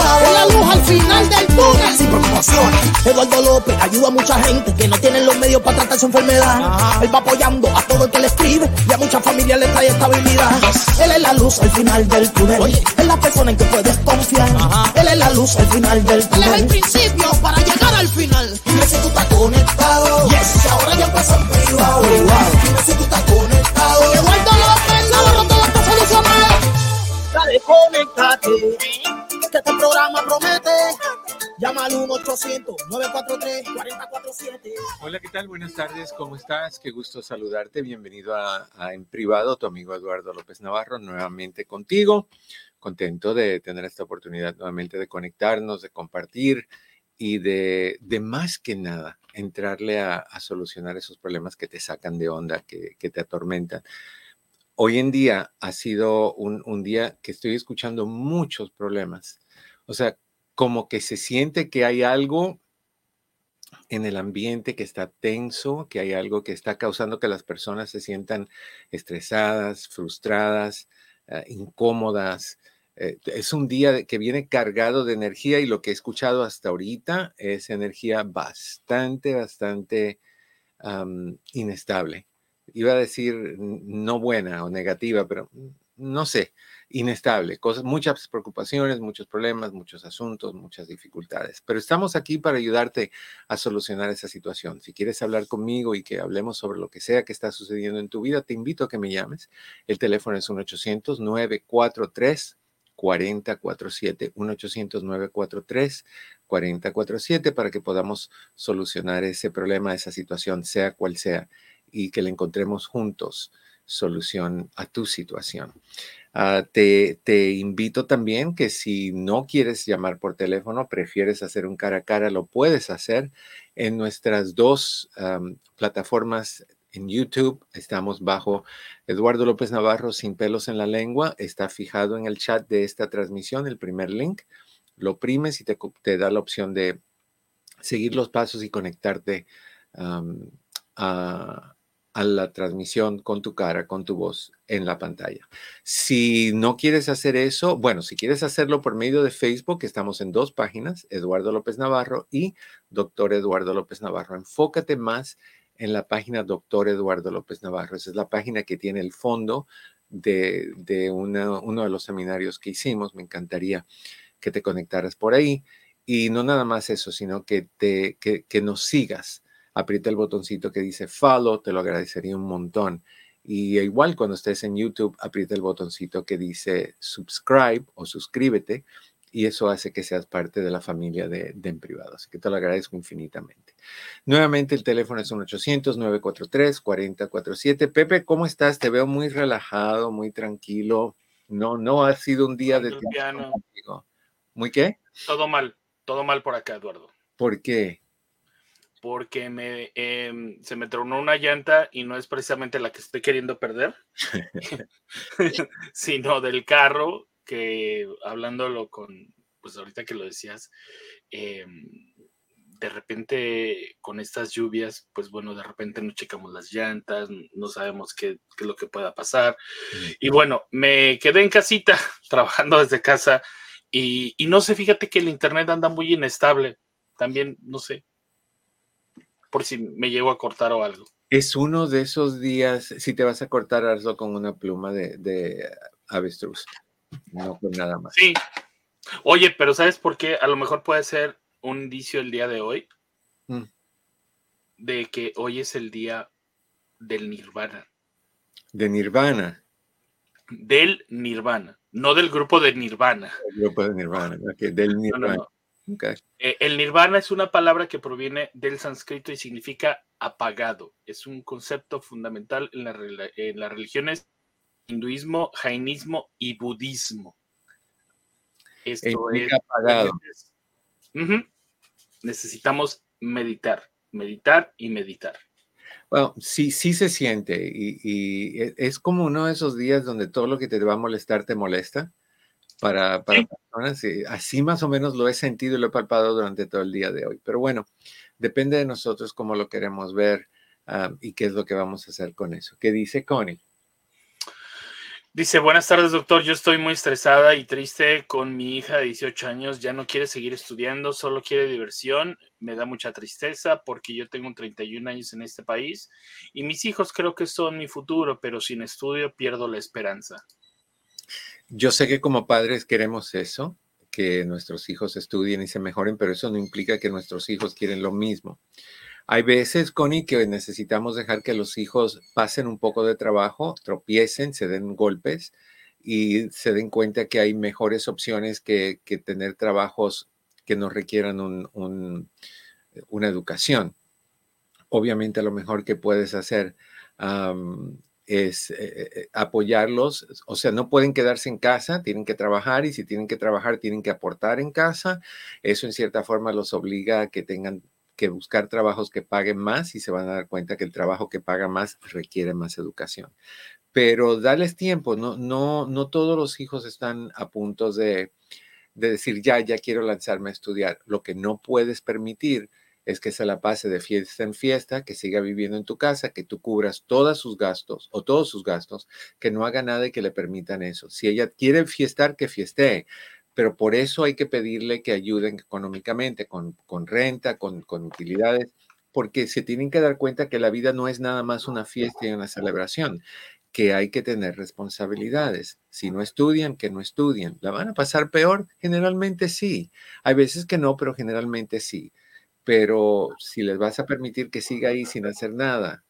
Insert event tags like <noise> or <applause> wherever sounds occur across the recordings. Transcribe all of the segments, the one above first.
Es la luz al final del túnel sin preocupaciones. Eduardo López ayuda a mucha gente que no tienen los medios para tratar su enfermedad. Él va apoyando a todo el que le escribe y a muchas familias le trae estabilidad. Él es la luz al final del túnel. Es la persona en que puedes confiar. Él es la luz al final del túnel. Él es el principio para llegar al final. Dime si tú estás conectado. Yes. Ahora ya empezó en privado. Dime si tú estás conectado. Eduardo López Navarro todo está solucionado. Dale, conéctate. Que este programa promete. Llama al 1-800-943-4047. Hola, ¿qué tal? Buenas tardes, ¿cómo estás? Qué gusto saludarte. Bienvenido a, a En Privado, tu amigo Eduardo López Navarro, nuevamente contigo. Contento de tener esta oportunidad nuevamente de conectarnos, de compartir y de, de más que nada entrarle a, a solucionar esos problemas que te sacan de onda, que, que te atormentan. Hoy en día ha sido un, día que estoy escuchando muchos problemas. O sea, como que se siente que hay algo en el ambiente que está tenso, que hay algo que está causando que las personas se sientan estresadas, frustradas, eh, incómodas. Eh, es un día que viene cargado de energía y lo que he escuchado hasta ahorita es energía bastante, bastante inestable. Iba a decir no buena o negativa, pero no sé, inestable, cosas, muchas preocupaciones, muchos problemas, muchos asuntos, muchas dificultades. Pero estamos aquí para ayudarte a solucionar esa situación. Si quieres hablar conmigo y que hablemos sobre lo que sea que está sucediendo en tu vida, te invito a que me llames. El teléfono es 1-800-943. 4047 1-800-943 4047 para que podamos solucionar ese problema, esa situación, sea cual sea, y que le encontremos juntos solución a tu situación. Ah, te, te invito también que si no quieres llamar por teléfono, prefieres hacer un cara a cara, lo puedes hacer en nuestras dos plataformas en YouTube. Estamos bajo Eduardo López Navarro sin pelos en la lengua. Está fijado en el chat de esta transmisión el primer link. Lo oprimes y te, te da la opción de seguir los pasos y conectarte a, a la transmisión con tu cara, con tu voz en la pantalla. Si no quieres hacer eso, bueno, si quieres hacerlo por medio de Facebook, estamos en dos páginas, Eduardo López Navarro y Doctor Eduardo López Navarro. Enfócate más en la página Doctor Eduardo López Navarro. Esa es la página que tiene el fondo de, de uno de los seminarios que hicimos. Me encantaría que te conectaras por ahí. Y no nada más eso, sino que, te, que, que nos sigas. Aprieta el botoncito que dice follow, te lo agradecería un montón. Y igual cuando estés en YouTube, aprieta el botoncito que dice subscribe o suscríbete y eso hace que seas parte de la familia de, de En Privado. Así que te lo agradezco infinitamente. Nuevamente el teléfono es 1-800-943-4047. Pepe, ¿cómo estás? Te veo muy relajado, muy tranquilo. No, no ha sido un día de tiempo. ¿Muy qué? Todo mal, todo mal por acá, Eduardo. ¿Por qué? Porque me, em, se me tronó una llanta y no es precisamente la que estoy queriendo perder, <laughs> <laughs> sino del carro que hablándolo con, pues ahorita que lo decías, em, de repente con estas lluvias, pues bueno, de repente no checamos las llantas, no sabemos qué, qué es lo que pueda pasar. Y bueno, me quedé en casita <laughs> trabajando desde casa y, y no sé, fíjate que el internet anda muy inestable. También, no sé, por si me llego a cortar o algo. Es uno de esos días, si te vas a cortar, hazlo con una pluma de, de avestruz, no con nada más. Sí. Oye, pero ¿sabes por qué? A lo mejor puede ser un indicio el día de hoy Mm. de que hoy es el día del nirvana. De Nirvana, Del nirvana, no del grupo de nirvana. el grupo de Nirvana, ok, del No, no, Nirvana. no. Eh, el nirvana es una palabra que proviene del sánscrito y significa apagado. Es un concepto fundamental en, la rela- en las religiones hinduismo, jainismo y budismo. Esto es apagado. Necesitamos meditar, meditar y meditar. Bueno, sí, sí se siente y, e, es como uno de esos días donde todo lo que te va a molestar te molesta para, para personas. así más o menos lo he sentido y lo he palpado durante todo el día de hoy. Pero bueno, depende de nosotros cómo lo queremos ver ah, y qué es lo que vamos a hacer con eso. ¿Qué dice Connie? Dice, buenas tardes, doctor. Yo estoy muy estresada y triste con mi hija de 18 años. Ya no quiere seguir estudiando, solo quiere diversión. Me da mucha tristeza porque yo tengo 31 años en este país y mis hijos creo que son mi futuro, pero sin estudio pierdo la esperanza. Yo sé que como padres queremos eso, que nuestros hijos estudien y se mejoren, pero eso no implica que nuestros hijos quieren lo mismo. Hay veces, Connie, que necesitamos dejar que los hijos pasen un poco de trabajo, tropiecen, se den golpes y se den cuenta que hay mejores opciones que, tener trabajos que no requieran una educación. Obviamente, lo mejor que puedes hacer es eh, eh, apoyarlos, o sea, no pueden quedarse en casa, tienen que trabajar y si tienen que trabajar, tienen que aportar en casa. Eso en cierta forma los obliga a que tengan que buscar trabajos que paguen más y se van a dar cuenta que el trabajo que paga más requiere más educación. Pero dales tiempo, no, no, no todos los hijos están a punto de, de decir, ya, ya quiero lanzarme a estudiar. Lo que no puedes permitir es que se la pase de fiesta en fiesta, que siga viviendo en tu casa, que tú cubras todos sus gastos o todos sus gastos, que no haga nada y que le permitan eso. Si ella quiere fiestar, que fiestee, pero por eso hay que pedirle que ayuden económicamente, con, renta, con, utilidades, porque se tienen que dar cuenta que la vida no es nada más una fiesta y una celebración, que hay que tener responsabilidades. Si no estudian, que no estudien. ¿La van a pasar peor? Generalmente sí. Hay veces que no, pero generalmente sí. Pero si les vas a permitir que siga ahí sin hacer nada,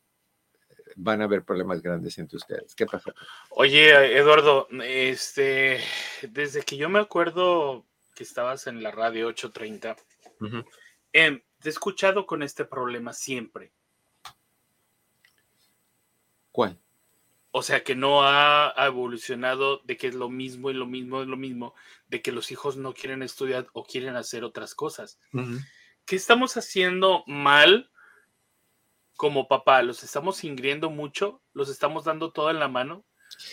van a haber problemas grandes entre ustedes. ¿Qué pasa? Oye, Eduardo, este, desde que yo me acuerdo que estabas en la radio 830, em, te he escuchado con este problema siempre. ¿Cuál? O sea, que no ha, evolucionado de que es lo mismo y lo mismo es lo mismo, de que los hijos no quieren estudiar o quieren hacer otras cosas. ¿Qué estamos haciendo mal como papá los estamos ingriendo mucho, los estamos dando todo en la mano,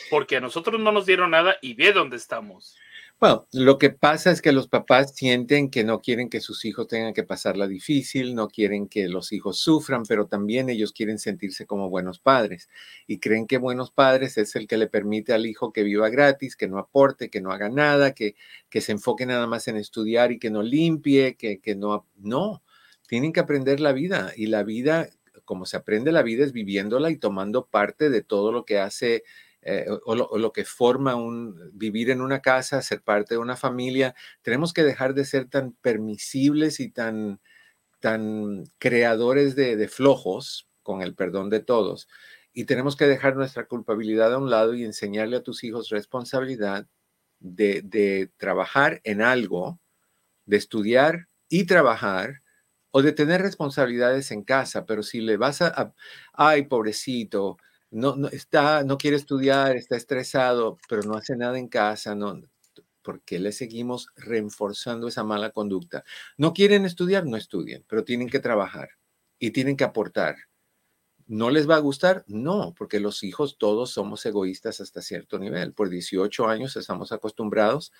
porque a nosotros no nos dieron nada y ve dónde estamos. Bueno, lo que pasa es que los papás sienten que no quieren que sus hijos tengan que pasarla difícil, no quieren que los hijos sufran, pero también ellos quieren sentirse como buenos padres y creen que buenos padres es el que le permite al hijo que viva gratis, que no aporte, que no haga nada, que, que se enfoque nada más en estudiar y que no limpie, que, que no, no, tienen que aprender la vida y la vida como se aprende la vida es viviéndola y tomando parte de todo lo que hace eh, o, lo, que forma un vivir en una casa, ser parte de una familia. Tenemos que dejar de ser tan permisibles y tan, tan creadores de, flojos, con el perdón de todos. Y tenemos que dejar nuestra culpabilidad a un lado y enseñarle a tus hijos responsabilidad de, de trabajar en algo, de estudiar y trabajar o de tener responsabilidades en casa, pero si le vas a, ay, pobrecito, no, no, está, no quiere estudiar, está estresado, pero no hace nada en casa, no, porque le seguimos reforzando esa mala conducta. No quieren estudiar, no estudien, pero tienen que trabajar y tienen que aportar. ¿No les va a gustar? No, porque los hijos todos somos egoístas hasta cierto nivel. Por 18 años estamos acostumbrados,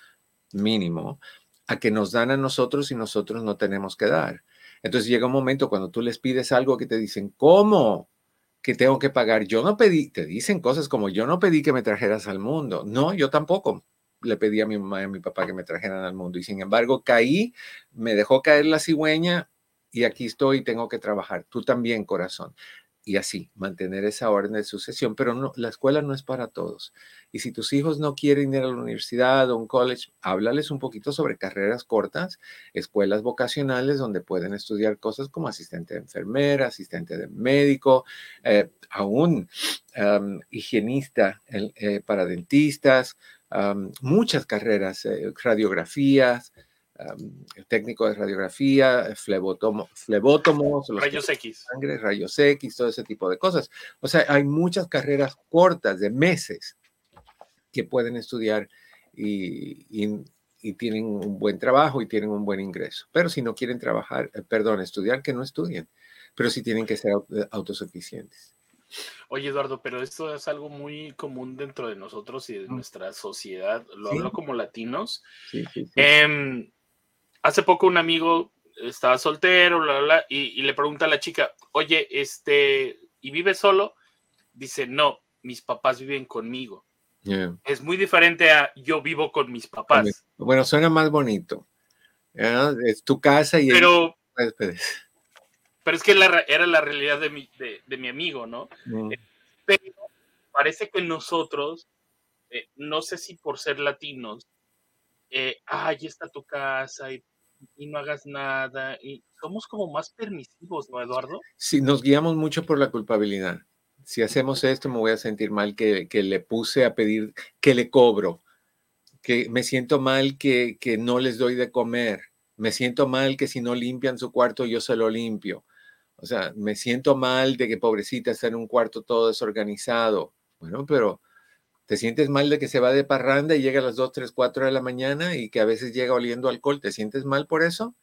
mínimo, a que nos dan a nosotros y nosotros no tenemos que dar. Entonces llega un momento cuando tú les pides algo que te dicen, ¿cómo? Que tengo que pagar. Yo no pedí, te dicen cosas como, yo no pedí que me trajeras al mundo. No, yo tampoco le pedí a mi mamá y a mi papá que me trajeran al mundo. Y sin embargo, caí, me dejó caer la cigüeña y aquí estoy tengo que trabajar. Tú también, corazón y así, mantener esa orden de sucesión, pero la escuela no es para todos. Y si tus hijos no quieren ir a la universidad o un college, háblales un poquito sobre carreras cortas, escuelas vocacionales donde pueden estudiar cosas como asistente de enfermera, asistente de médico, eh, aún higienista eh, para dentistas, muchas carreras, eh, radiografías, técnico de radiografía, flebótomos, rayos X. Sangre, rayos X, todo ese tipo de cosas. O sea, hay muchas carreras cortas de meses que pueden estudiar y, y tienen un buen trabajo y tienen un buen ingreso. Pero si no quieren trabajar, eh, perdón, estudiar, que no estudien, pero sí tienen que ser eh, autosuficientes. Oye, Eduardo, pero esto es algo muy común dentro de nosotros y de nuestra sociedad. Lo hablo como latinos. Em, hace poco un amigo estaba soltero, bla, bla, y, y, le pregunta a la chica, oye, este, ¿y vive solo? Dice, no, mis papás viven conmigo. Es muy diferente a yo vivo con mis papás. Bueno, suena más bonito. Es tu casa y... Pero, pero es que era la realidad de mi, de, mi amigo, ¿no? Mm. Pero parece que nosotros, eh, no sé si por ser latinos, eh, ahí está tu casa y, no hagas nada, y somos como más permisivos, ¿no, Eduardo? Sí, nos guiamos mucho por la culpabilidad si hacemos esto me voy a sentir mal que, le puse a pedir que le cobro, que me siento mal que, que, no les doy de comer, me siento mal que si no limpian su cuarto yo se lo limpio. O sea, me siento mal de que pobrecita está en un cuarto todo desorganizado. Bueno, pero te sientes mal de que se va de parranda y llega a las 2, 3, 4 de la mañana y que a veces llega oliendo alcohol. ¿Te sientes mal por eso?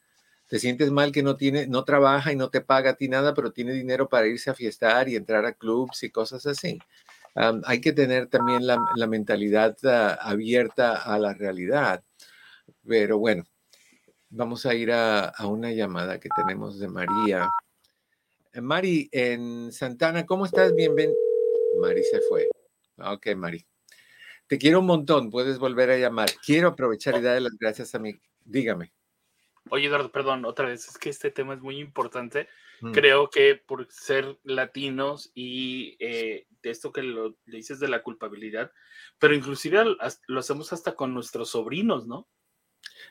te sientes mal que no tiene, no trabaja y no te paga a ti nada, pero tiene dinero para irse a fiestar y entrar a clubs y cosas así. hay que tener también la, mentalidad ah, abierta a la realidad. Pero bueno, vamos a ir a, una llamada que tenemos de María. Eh, Mari, en Santana, ¿cómo estás? Bienvenido. Mari se fue. Ok, Mari. Te quiero un montón, puedes volver a llamar. Quiero aprovechar y darle las gracias a mí. Dígame. Oye, Eduardo, perdón, otra vez, es que este tema es muy importante. Mm. Creo que por ser latinos y eh, de esto que lo, le dices de la culpabilidad, pero inclusive lo hacemos hasta con nuestros sobrinos, ¿no?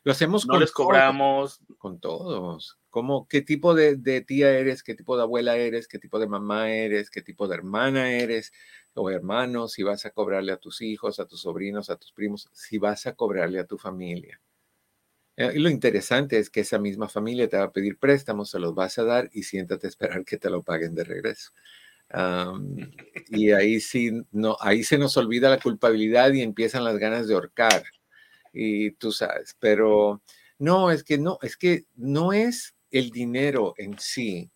Lo hacemos no con les cobramos. con todos. ¿Cómo, ¿Qué tipo de, de, tía eres? ¿Qué tipo de abuela eres? ¿Qué tipo de mamá eres? ¿Qué tipo de hermana eres? O hermanos, si vas a cobrarle a tus hijos, a tus sobrinos, a tus primos, si vas a cobrarle a tu familia. Eh, y lo interesante es que esa misma familia te va a pedir préstamos, se los vas a dar y siéntate a esperar que te lo paguen de regreso. y ahí sí, no, ahí se nos olvida la culpabilidad y empiezan las ganas de ahorcar. Y tú sabes, pero no, es que no, es que no es el dinero en sí,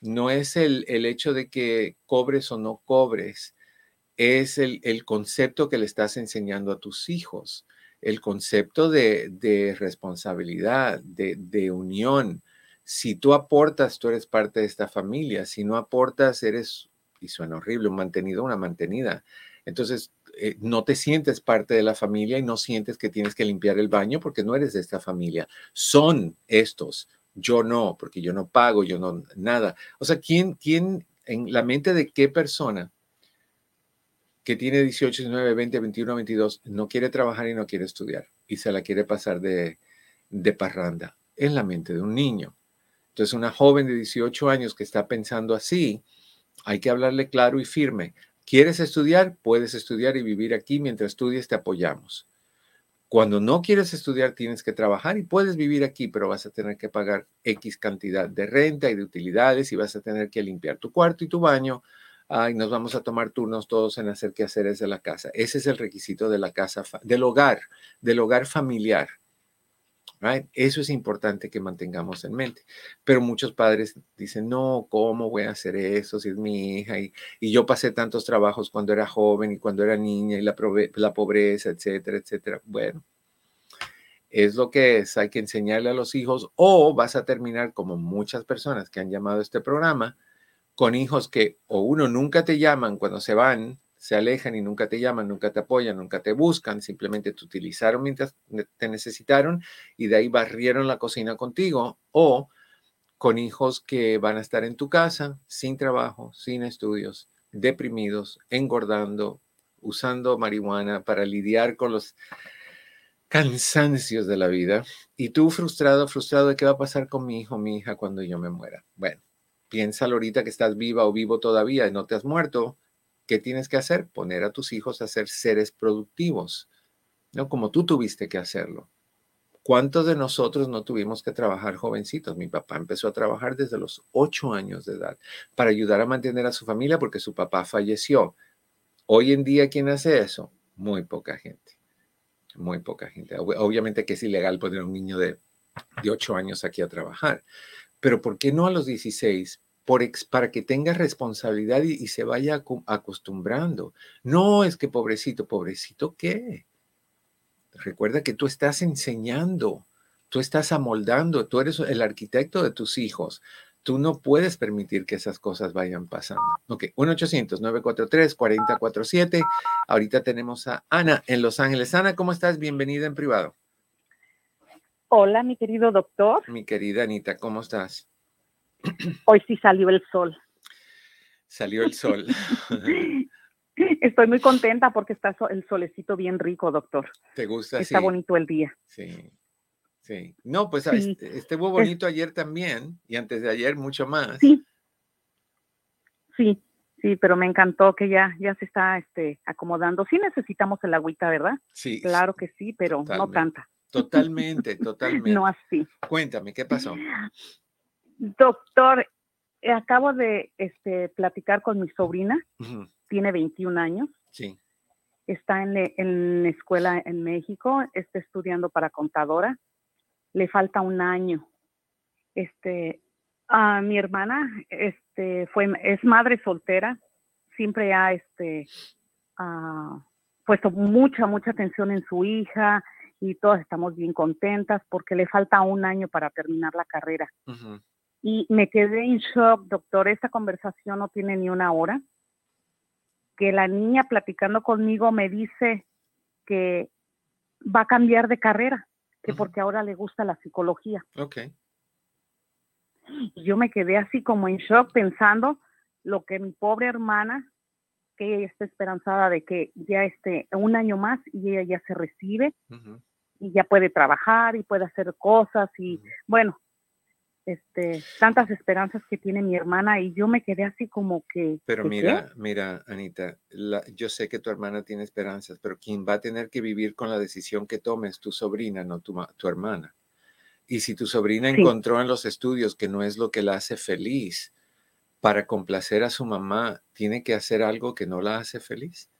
no es el, el hecho de que cobres o no cobres, es el, el concepto que le estás enseñando a tus hijos el concepto de, responsabilidad, de, unión. Si tú aportas, tú eres parte de esta familia. Si no aportas, eres, y suena horrible, un mantenido, una mantenida. Entonces, eh, no te sientes parte de la familia y no sientes que tienes que limpiar el baño porque no eres de esta familia. Son estos. Yo no, porque yo no pago, yo no, nada. O sea, ¿quién, quién, en la mente de qué persona que tiene 18, 19, 20, 21, 22, no quiere trabajar y no quiere estudiar y se la quiere pasar de, de parranda en la mente de un niño. Entonces, una joven de 18 años que está pensando así, hay que hablarle claro y firme. ¿Quieres estudiar? Puedes estudiar y vivir aquí. Mientras estudies, te apoyamos. Cuando no quieres estudiar, tienes que trabajar y puedes vivir aquí, pero vas a tener que pagar X cantidad de renta y de utilidades y vas a tener que limpiar tu cuarto y tu baño ay, nos vamos a tomar turnos todos en hacer quehaceres de la casa. Ese es el requisito de la casa, del hogar, del hogar familiar. Eso es importante que mantengamos en mente. Pero muchos padres dicen, no, ¿cómo voy a hacer eso si es mi hija? Y, yo pasé tantos trabajos cuando era joven y cuando era niña y la, la pobreza, etcétera, etcétera. Bueno, es lo que es, hay que enseñarle a los hijos o vas a terminar como muchas personas que han llamado a este programa, con hijos que o uno nunca te llaman cuando se van, se alejan y nunca te llaman, nunca te apoyan, nunca te buscan, simplemente te utilizaron mientras te necesitaron y de ahí barrieron la cocina contigo, o con hijos que van a estar en tu casa sin trabajo, sin estudios, deprimidos, engordando, usando marihuana para lidiar con los cansancios de la vida y tú frustrado, frustrado de qué va a pasar con mi hijo, mi hija cuando yo me muera. Bueno, Piénsalo ahorita que estás viva o vivo todavía y no te has muerto. ¿Qué tienes que hacer? Poner a tus hijos a ser seres productivos, ¿no? Como tú tuviste que hacerlo. ¿Cuántos de nosotros no tuvimos que trabajar jovencitos? Mi papá empezó a trabajar desde los ocho años de edad para ayudar a mantener a su familia porque su papá falleció. Hoy en día, ¿quién hace eso? Muy poca gente. muy poca gente. Obviamente que es ilegal poner a un niño de, de 8 años aquí a trabajar, pero ¿por qué no a los 16? Por para que tenga responsabilidad y, y se vaya acostumbrando. No es que pobrecito, pobrecito, ¿qué? Recuerda que tú estás enseñando, tú estás amoldando, tú eres el arquitecto de tus hijos. Tú no puedes permitir que esas cosas vayan pasando. Ok, 1-800-943-4047. Ahorita tenemos a Ana en Los Ángeles. Ana, ¿cómo estás? Bienvenida en privado. Hola, mi querido doctor. Mi querida Anita, ¿cómo estás? Hoy sí salió el sol. Salió el sol. <laughs> Estoy muy contenta porque está el solecito bien rico, doctor. ¿Te gusta? Está bonito el día. Sí. Sí. No, pues sí. estuvo bonito ayer también y antes de ayer mucho más. Sí. Sí, sí, pero me encantó que ya, ya se está este, acomodando. Sí necesitamos el agüita, ¿verdad? Sí. Claro que sí, pero no tanta. Totalmente, <laughs> totalmente. no así. Cuéntame, ¿qué pasó? Doctor, eh, acabo de este, platicar con mi sobrina, tiene 21 años. Sí. Está en, en la escuela en México, está estudiando para contadora le falta un año. Este, a mi hermana, este, fue, es madre soltera, siempre ha, este, puesto mucha, mucha atención en su hija y todas estamos bien contentas porque le falta un año para terminar la carrera. Y me quedé en shock, doctor, esta conversación no tiene ni una hora, que la niña platicando conmigo me dice que va a cambiar de carrera que porque ahora le gusta la psicología. Ok. Y yo me quedé así como en shock pensando lo que mi pobre hermana, que ella está esperanzada de que ya esté un año más y ella ya se recibe y ya puede trabajar y puede hacer cosas y bueno, este, tantas esperanzas que tiene mi hermana y yo me quedé así como que... Pero mira, mira, Anita, yo sé que tu hermana tiene esperanzas, pero quien va a tener que vivir con la decisión que tomes, tu sobrina, no tu, tu hermana. Y si tu sobrina encontró en los estudios que no es lo que la hace feliz, para complacer a su mamá, tiene que hacer algo que no la hace feliz.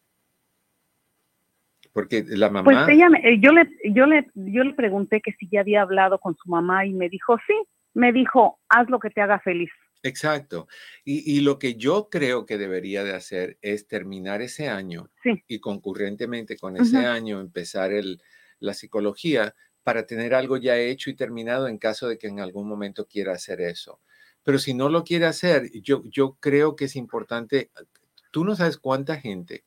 Porque la mamá... Pues ella, eh, yo le, yo le, yo le pregunté que si ya había hablado con su mamá y me dijo, sí, me dijo, haz lo que te haga feliz. Exacto. Y, lo que yo creo que debería de hacer es terminar ese año y concurrentemente con ese año empezar el, la psicología para tener algo ya hecho y terminado en caso de que en algún momento quiera hacer eso. Pero si no lo quiere hacer, yo, yo creo que es importante, tú no sabes cuánta gente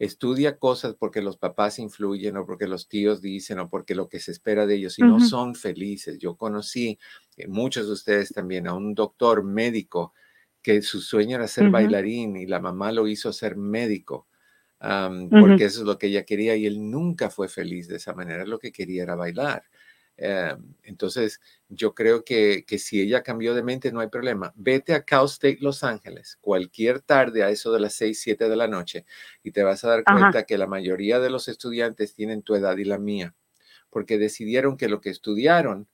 estudia cosas porque los papás influyen o porque los tíos dicen o porque lo que se espera de ellos y no son felices. Yo conocí, eh, muchos de ustedes también, a un doctor médico que su sueño era ser bailarín y la mamá lo hizo ser médico. porque eso es lo que ella quería y él nunca fue feliz de esa manera, lo que quería era bailar. Em, entonces, yo creo que, que, si ella cambió de mente, no hay problema. Vete a Cal State Los Ángeles cualquier tarde a eso de las 6, 7 de la noche y te vas a dar cuenta que la mayoría de los estudiantes tienen tu edad y la mía, porque decidieron que lo que estudiaron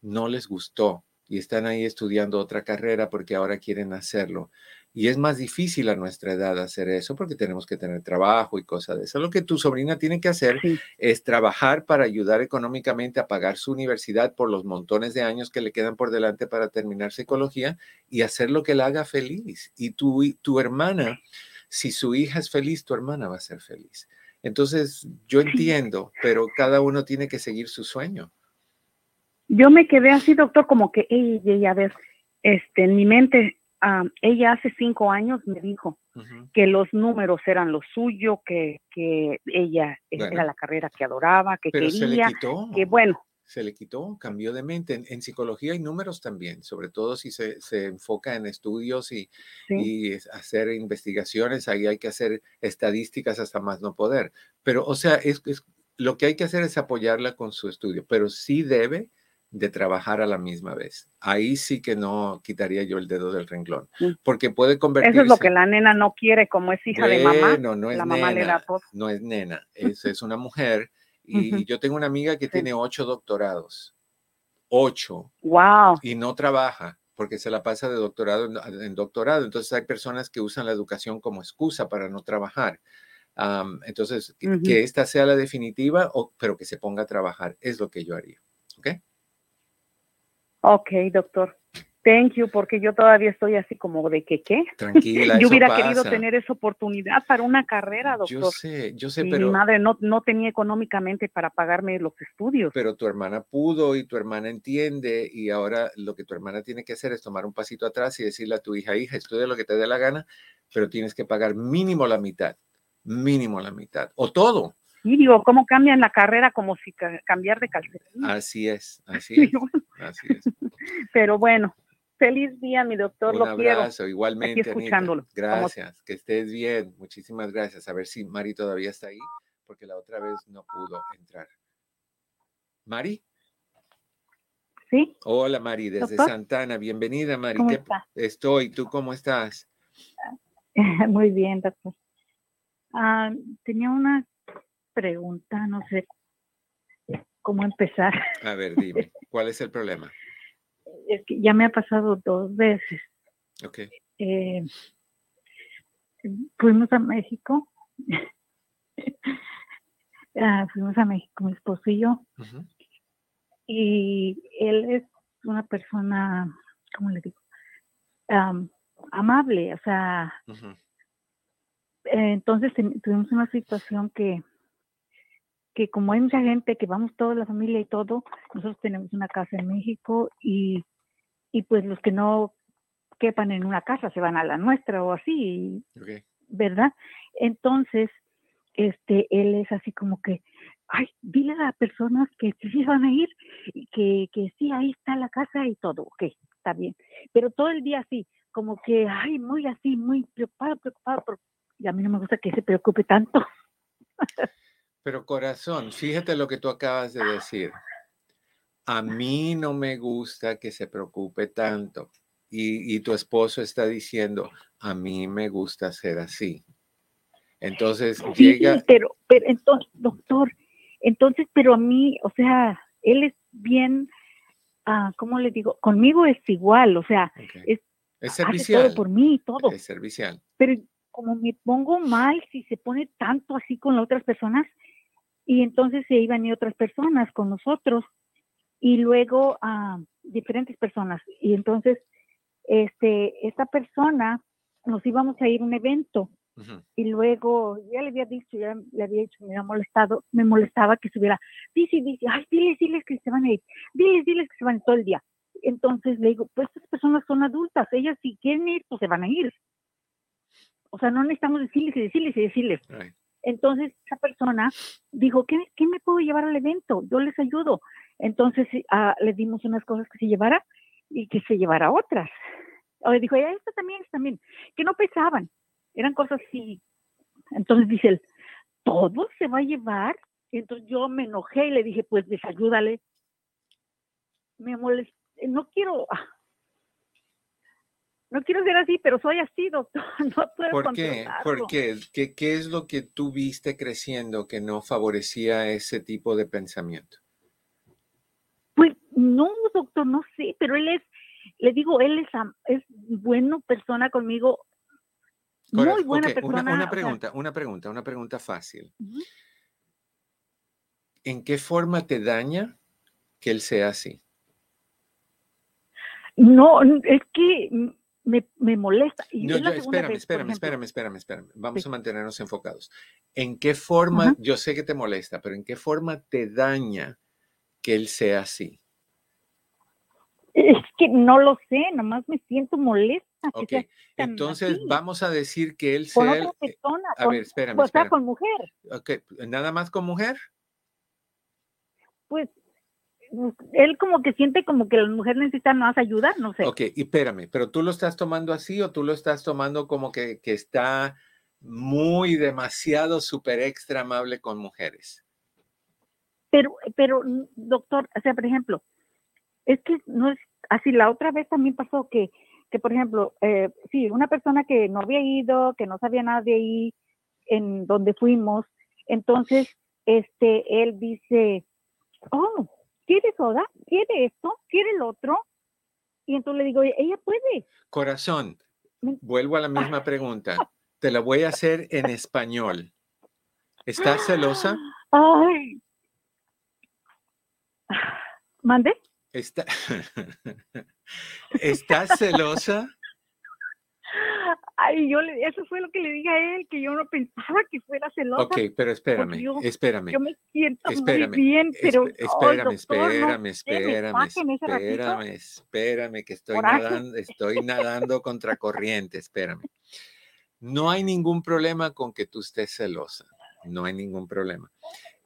no les gustó y están ahí estudiando otra carrera porque ahora quieren hacerlo. Y es más difícil a nuestra edad hacer eso porque tenemos que tener trabajo y cosas de eso. Lo que tu sobrina tiene que hacer es trabajar para ayudar económicamente a pagar su universidad por los montones de años que le quedan por delante para terminar psicología y hacer lo que la haga feliz. Y tu, tu hermana, si su hija es feliz, tu hermana va a ser feliz. Entonces, yo entiendo, pero cada uno tiene que seguir su sueño. Yo me quedé así, doctor, como que, ella, a ver, este, en mi mente ella hace cinco años me dijo que los números eran lo suyo, que, que ella era la carrera que adoraba, que quería, se le quitó. que bueno. Se le quitó, cambió de mente. En, psicología hay números también, sobre todo si se, se enfoca en estudios y, y, hacer investigaciones, ahí hay que hacer estadísticas hasta más no poder. Pero, o sea, es, es, lo que hay que hacer es apoyarla con su estudio, pero sí debe de trabajar a la misma vez. Ahí sí que no quitaría yo el dedo del renglón, mm. porque puede convertirse... Eso es lo que la nena no quiere, como es hija de mamá. No es la mamá le da todo. No es nena, <laughs> es, es una mujer. Y yo tengo una amiga que tiene ocho doctorados. Ocho. Wow. Y no trabaja porque se la pasa de doctorado en, doctorado. Entonces hay personas que usan la educación como excusa para no trabajar. entonces, que esta sea la definitiva, o, pero que se ponga a trabajar, es lo que yo haría. ¿Ok? Doctor. Thank you, porque yo todavía estoy así como de que qué. Tranquila. <laughs> yo hubiera querido tener esa oportunidad para una carrera, doctor. Yo sé, yo sé, pero. Mi madre no, no tenía económicamente para pagarme los estudios. Pero tu hermana pudo y tu hermana entiende, y ahora lo que tu hermana tiene que hacer es tomar un pasito atrás y decirle a tu hija, hija, estudia lo que te dé la gana, pero tienes que pagar mínimo la mitad, mínimo la mitad, o todo. Y digo, ¿cómo cambian la carrera como si cambiar de calcetín? Así es, así <laughs> es. así es. <laughs> Pero bueno, Feliz día, mi doctor. Un lo abrazo, quiero. igualmente. Aquí escuchándolo. Gracias, que estés bien. Muchísimas gracias. A ver si Mari todavía está ahí, porque la otra vez no pudo entrar. ¿Mari? Sí. Hola, Mari, desde Santana. Bienvenida, Mari. ¿Cómo Estoy. ¿Tú cómo estás? <laughs> Muy bien, doctor. Ah, tenía una pregunta, no sé cómo empezar. A ver, dime, <laughs> ¿cuál es el problema? es que ya me ha pasado dos veces. Ok. Eh, fuimos a México. <laughs> Ah, fuimos a México, mi esposo y yo. Y él es una persona, ¿cómo le digo? amable, o sea. entonces tuvimos una situación que que como hay mucha gente que vamos toda la familia y todo, nosotros tenemos una casa en México y y pues los que no quepan en una casa se van a la nuestra o así, ¿verdad? Entonces, este, él es así como que, ay, dile a las personas que sí van a ir y que, que sí, ahí está la casa y todo, ok, está bien. Pero todo el día así, como que, ay, muy así, muy preocupado, preocupado, y a mí no me gusta que se preocupe tanto. <laughs> Pero corazón, fíjate lo que tú acabas de decir a mí no me gusta que se preocupe tanto. Y, tu esposo está diciendo, a mí me gusta ser así. Entonces llega... pero, pero entonces, doctor, entonces, pero a mí, o sea, él es bien, ah, ¿cómo le digo? Conmigo es igual, o sea, es, es servicial. todo por mí, todo. Es servicial. Pero como me pongo mal si se pone tanto así con las otras personas, y entonces se iban y otras personas con nosotros, y luego a diferentes personas. Y entonces, este, esta persona nos íbamos a ir a un evento y luego ya le había dicho, ya le había dicho, me había molestado, me molestaba que estuviera, dice, dice, ay, diles, diles que se van a ir, diles, diles que se van todo el día. Entonces le digo, pues estas personas son adultas, ellas si quieren ir, pues se van a ir. O sea, no necesitamos decirles y decirles y decirles. Entonces esa persona dijo, ¿qué, ¿qué, me puedo llevar al evento? Yo les ayudo. Entonces ah, le dimos unas cosas que se llevara y que se llevara otras. O le dijo, ya esto también, esto también, que no pesaban, eran cosas así. Entonces dice él, ¿todo se va a llevar? Entonces yo me enojé y le dije, pues desayúdale. Me molesté, no quiero, ah, no quiero ser así, pero soy así, doctor. <laughs> No puedo ¿Por qué? ¿Por qué? qué? ¿Qué es lo que tú viste creciendo que no favorecía ese tipo de pensamiento? Pues no, doctor, no sé, pero él es, le digo, él es, es bueno persona conmigo, muy buena persona. Una, pregunta, una pregunta, una pregunta fácil. ¿En qué forma te daña que él sea así? No, es que me, me molesta. Y no, espérame, espérame, espérame, espérame, espérame, Vamos a mantenernos enfocados. ¿En qué forma, yo sé que te molesta, pero en qué forma te daña que él sea así? Es que no lo sé, nomás me siento molesta. Ok, entonces vamos a decir que él sea... Otra eh, persona, a ver, espérame, O sea, con mujer. Ok, ¿nada más con mujer? Pues él como que siente como que las mujeres necesitan más ayuda, no sé. Ok, y espérame, pero tú lo estás tomando así o tú lo estás tomando como que, que está muy demasiado súper extra amable con mujeres. Pero, pero, doctor, o sea, por ejemplo, es que no es así. La otra vez también pasó que, que por ejemplo, eh, sí, una persona que no había ido, que no sabía nada de ahí, en donde fuimos, entonces, este, él dice, oh, ¿quiere soda? ¿Quiere esto? ¿Quiere el otro? Y entonces le digo, ella puede. Corazón, vuelvo a la misma pregunta. Te la voy a hacer en español. ¿Estás celosa? Ay. ¿Mande? Está... <laughs> ¿Estás celosa? Ay, yo le, eso fue lo que le dije a él, que yo no pensaba que fuera celosa. Ok, pero espérame, yo, espérame. Yo me siento espérame, muy bien, pero... espérame, espérame, doctor, espérame, no espérame, espérame, que estoy nadando, estoy nadando contra corriente, espérame. No hay ningún problema con que tú estés celosa, no hay ningún problema.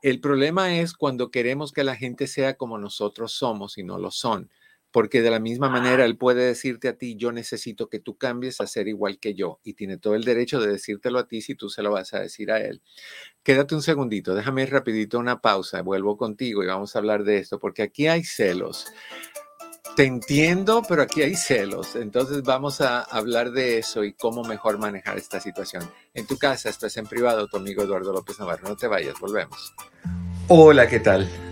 El problema es cuando queremos que la gente sea como nosotros somos y no lo son porque de la misma manera él puede decirte a ti, yo necesito que tú cambies a ser igual que yo, y tiene todo el derecho de decírtelo a ti si tú se lo vas a decir a él. Quédate un segundito, déjame ir rapidito una pausa, vuelvo contigo y vamos a hablar de esto, porque aquí hay celos. Te entiendo, pero aquí hay celos. Entonces vamos a hablar de eso y cómo mejor manejar esta situación. En tu casa, estás en privado, tu amigo Eduardo López Navarro. No te vayas, volvemos. Hola, ¿qué tal?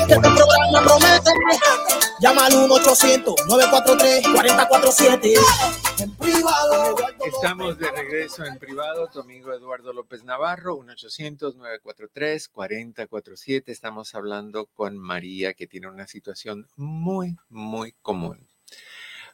Este. Llama al 1-800-943-4047. En privado. Estamos de regreso en privado. Tu amigo Eduardo López Navarro, 1-800-943-4047. Estamos hablando con María, que tiene una situación muy, muy común.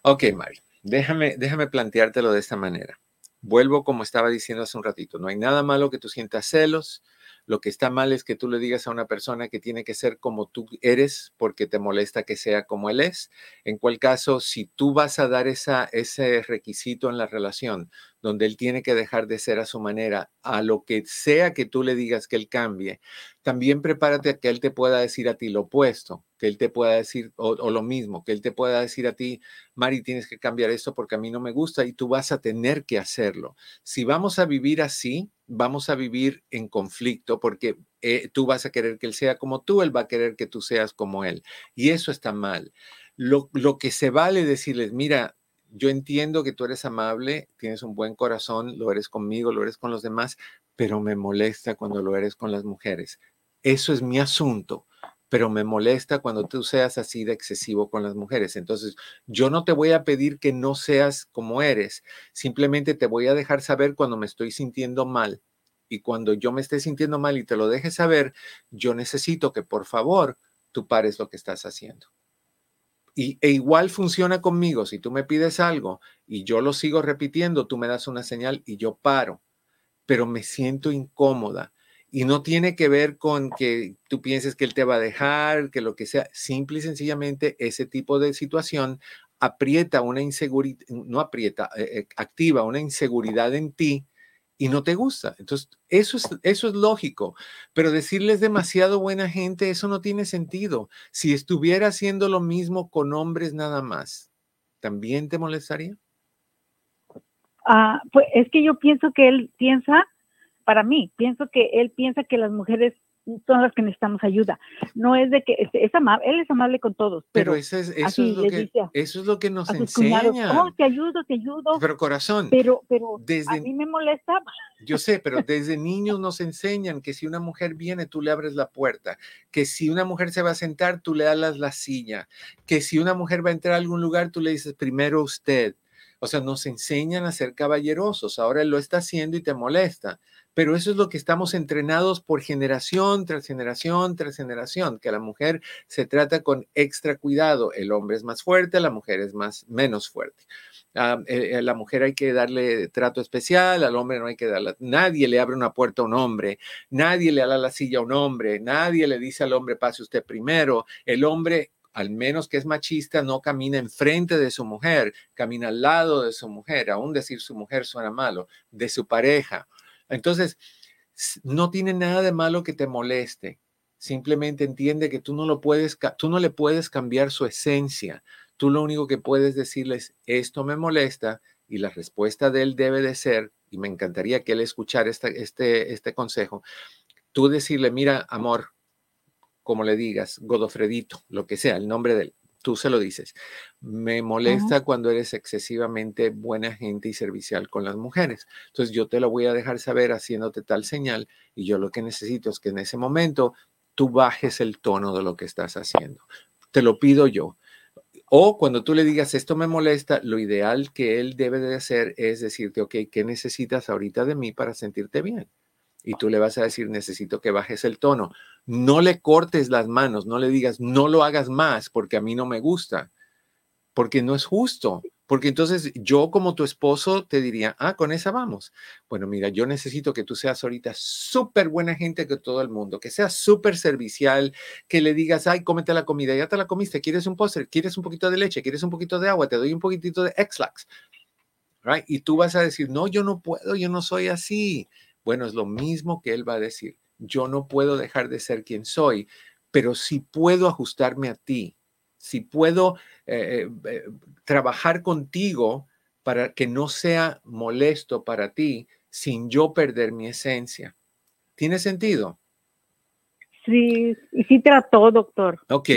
Ok, María, déjame, déjame planteártelo de esta manera. Vuelvo como estaba diciendo hace un ratito. No hay nada malo que tú sientas celos lo que está mal es que tú le digas a una persona que tiene que ser como tú eres porque te molesta que sea como él es. En cual caso, si tú vas a dar esa, ese requisito en la relación donde él tiene que dejar de ser a su manera, a lo que sea que tú le digas que él cambie, también prepárate a que él te pueda decir a ti lo opuesto, que él te pueda decir, o, lo mismo, que él te pueda decir a ti, Mari, tienes que cambiar esto porque a mí no me gusta y tú vas a tener que hacerlo. Si vamos a vivir así, vamos a vivir en conflicto porque eh, tú vas a querer que él sea como tú, él va a querer que tú seas como él. Y eso está mal. Lo, lo que se vale decirles, mira, yo entiendo que tú eres amable, tienes un buen corazón, lo eres conmigo, lo eres con los demás, pero me molesta cuando lo eres con las mujeres. Eso es mi asunto pero me molesta cuando tú seas así de excesivo con las mujeres. Entonces, yo no te voy a pedir que no seas como eres, simplemente te voy a dejar saber cuando me estoy sintiendo mal. Y cuando yo me esté sintiendo mal y te lo dejes saber, yo necesito que por favor tú pares lo que estás haciendo. Y, e igual funciona conmigo. Si tú me pides algo y yo lo sigo repitiendo, tú me das una señal y yo paro, pero me siento incómoda y no tiene que ver con que tú pienses que él te va a dejar, que lo que sea. Simple y sencillamente ese tipo de situación aprieta una inseguridad, no aprieta, eh, eh, activa una inseguridad en ti y no te gusta. Entonces, eso es, eso es lógico, pero decirles demasiado buena gente, eso no tiene sentido. Si estuviera haciendo lo mismo con hombres nada más, ¿también te molestaría? Ah, pues es que yo pienso que él piensa para mí, pienso que él piensa que las mujeres son las que necesitamos ayuda. No es de que es, amable, él es amable con todos. Pero, eso, es, eso, es lo que, eso es lo que nos enseña. Oh, te ayudo, te ayudo. Pero corazón. Pero, pero desde, a mí me molesta. Yo sé, pero desde niños nos enseñan que si una mujer viene, tú le abres la puerta. Que si una mujer se va a sentar, tú le das la silla. Que si una mujer va a entrar a algún lugar, tú le dices primero usted. O sea, nos enseñan a ser caballerosos. Ahora él lo está haciendo y te molesta pero eso es lo que estamos entrenados por generación tras generación tras generación, que la mujer se trata con extra cuidado. El hombre es más fuerte, la mujer es más, menos fuerte. a ah, eh, eh, la mujer hay que darle trato especial, al hombre no hay que darle. Nadie le abre una puerta a un hombre, nadie le da la silla a un hombre, nadie le dice al hombre pase usted primero. El hombre al menos que es machista, no camina enfrente de su mujer, camina al lado de su mujer, aún decir su mujer suena malo, de su pareja. Entonces, no tiene nada de malo que te moleste. Simplemente entiende que tú no lo puedes, tú no le puedes cambiar su esencia. Tú lo único que puedes decirles, esto me molesta, y la respuesta de él debe de ser, y me encantaría que él escuchara este, este, este consejo, tú decirle, mira, amor, como le digas, Godofredito, lo que sea, el nombre de él, tú se lo dices. Me molesta cuando eres excesivamente buena gente y servicial con las mujeres. Entonces yo te lo voy a dejar saber haciéndote tal señal y yo lo que necesito es que en ese momento tú bajes el tono de lo que estás haciendo. Te lo pido yo. O cuando tú le digas, esto me molesta, lo ideal que él debe de hacer es decirte, ok, ¿qué necesitas ahorita de mí para sentirte bien? Y tú le vas a decir, necesito que bajes el tono. No le cortes las manos, no le digas, no lo hagas más porque a mí no me gusta, porque no es justo. Porque entonces yo como tu esposo te diría, ah, con esa vamos. Bueno, mira, yo necesito que tú seas ahorita súper buena gente que todo el mundo, que seas súper servicial, que le digas, ay, cómete la comida, ya te la comiste, quieres un postre, quieres un poquito de leche, quieres un poquito de agua, te doy un poquitito de X-Lax. Right? Y tú vas a decir, no, yo no puedo, yo no soy así. Bueno, es lo mismo que él va a decir. Yo no puedo dejar de ser quien soy, pero sí puedo ajustarme a ti, si puedo eh, eh, trabajar contigo para que no sea molesto para ti sin yo perder mi esencia. ¿Tiene sentido? Sí, y sí trató, doctor. Ok.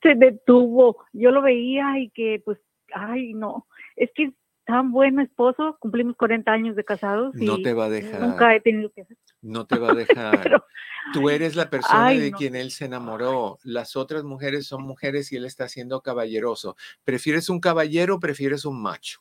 Se detuvo. Yo lo veía y que, pues, ay, no. Es que tan buen esposo, cumplimos 40 años de casados. Y no te va a dejar. Nunca he tenido que hacer. No te va a dejar. <laughs> Tú eres la persona de quien él se enamoró. Las otras mujeres son mujeres y él está siendo caballeroso. ¿Prefieres un caballero o prefieres un macho?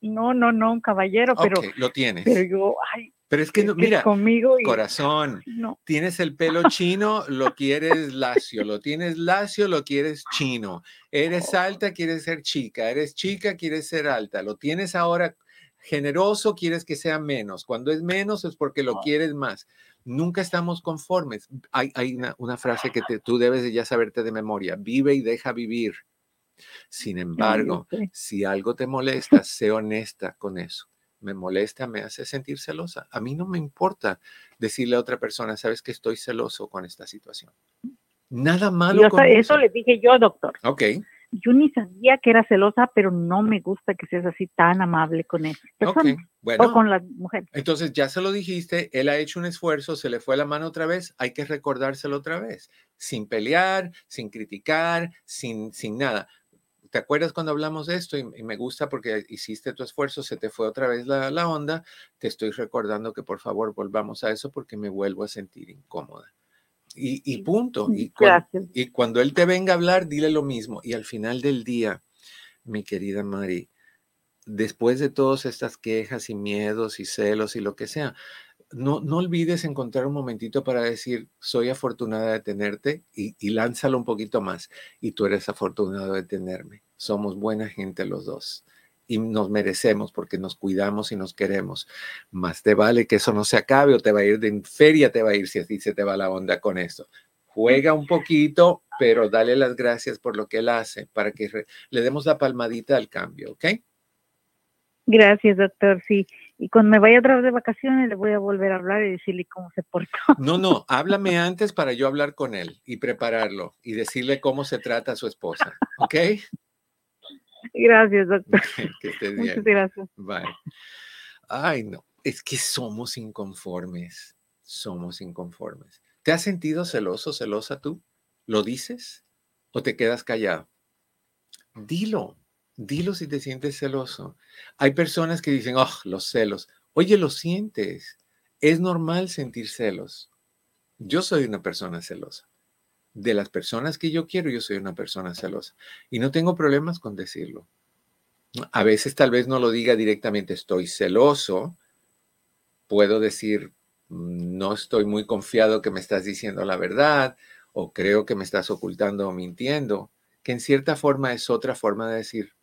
No, no, no, un caballero, pero. lo tienes. Pero yo, ay, pero es que, no, mira, conmigo corazón, tienes el pelo chino, lo quieres lacio, lo tienes lacio, lo quieres chino. Eres alta, quieres ser chica, eres chica, quieres ser alta. Lo tienes ahora generoso, quieres que sea menos. Cuando es menos es porque lo quieres más. Nunca estamos conformes. Hay, hay una, frase que tú debes de ya saberte de memoria. Vive y deja vivir. Sin embargo, si algo te molesta, sé honesta con eso me molesta, me hace sentir celosa. A mí no me importa decirle a otra persona, sabes que estoy celoso con esta situación. Nada malo. con eso, le dije yo, doctor. Ok. Yo ni sabía que era celosa, pero no me gusta que seas así tan amable con él. Okay. Bueno, o con las mujeres. Entonces ya se lo dijiste, él ha hecho un esfuerzo, se le fue la mano otra vez, hay que recordárselo otra vez, sin pelear, sin criticar, sin, sin nada. ¿Te acuerdas cuando hablamos de esto? Y, me gusta porque hiciste tu esfuerzo, se te fue otra vez la, onda. Te estoy recordando que por favor volvamos a eso porque me vuelvo a sentir incómoda. Y, punto. <laughs> Y, y cuando él te venga a hablar, dile lo mismo. Y al final del día, mi querida Mari, después de todas estas quejas y miedos y celos y lo que sea, no, no olvides encontrar un momentito para decir, soy afortunada de tenerte y, lánzalo un poquito más. Y tú eres afortunado de tenerme. Somos buena gente los dos y nos merecemos porque nos cuidamos y nos queremos. Más te vale que eso no se acabe o te va a ir de feria, te va a ir si así se te va la onda con eso. Juega un poquito, pero dale las gracias por lo que él hace para que le demos la palmadita al cambio, ¿ok? Gracias, doctor. Sí, y cuando me vaya otra vez de vacaciones le voy a volver a hablar y decirle cómo se portó. <laughs> No, no, háblame antes para yo hablar con él y prepararlo y decirle cómo se trata a su esposa, ¿ok? Gracias, doctor. <laughs> que estés bien. Muchas gracias. Bye. Ay, no, es que somos inconformes, somos inconformes. ¿Te has sentido celoso, celosa tú? ¿Lo dices o te quedas callado? Dilo, Dilo si te sientes celoso. Hay personas que dicen, oh, los celos. Oye, lo sientes. Es normal sentir celos. Yo soy una persona celosa. De las personas que yo quiero, yo soy una persona celosa. Y no tengo problemas con decirlo. A veces tal vez no lo diga directamente, estoy celoso, puedo decir, no estoy muy confiado que me estás diciendo la verdad o creo que me estás ocultando o mintiendo, que en cierta forma es otra forma de decir,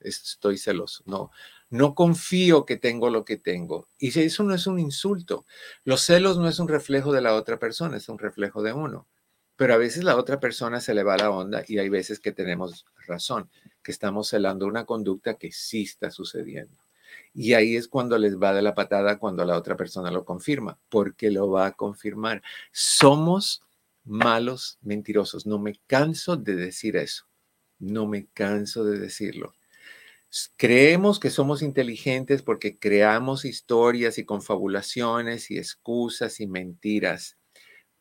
estoy celoso. No, no confío que tengo lo que tengo. Y eso no es un insulto, los celos no es un reflejo de la otra persona, es un reflejo de uno. Pero a veces la otra persona se le va la onda y hay veces que tenemos razón, que estamos celando una conducta que sí está sucediendo. Y ahí es cuando les va de la patada cuando la otra persona lo confirma, porque lo va a confirmar. Somos malos mentirosos. No me canso de decir eso. No me canso de decirlo. Creemos que somos inteligentes porque creamos historias y confabulaciones y excusas y mentiras,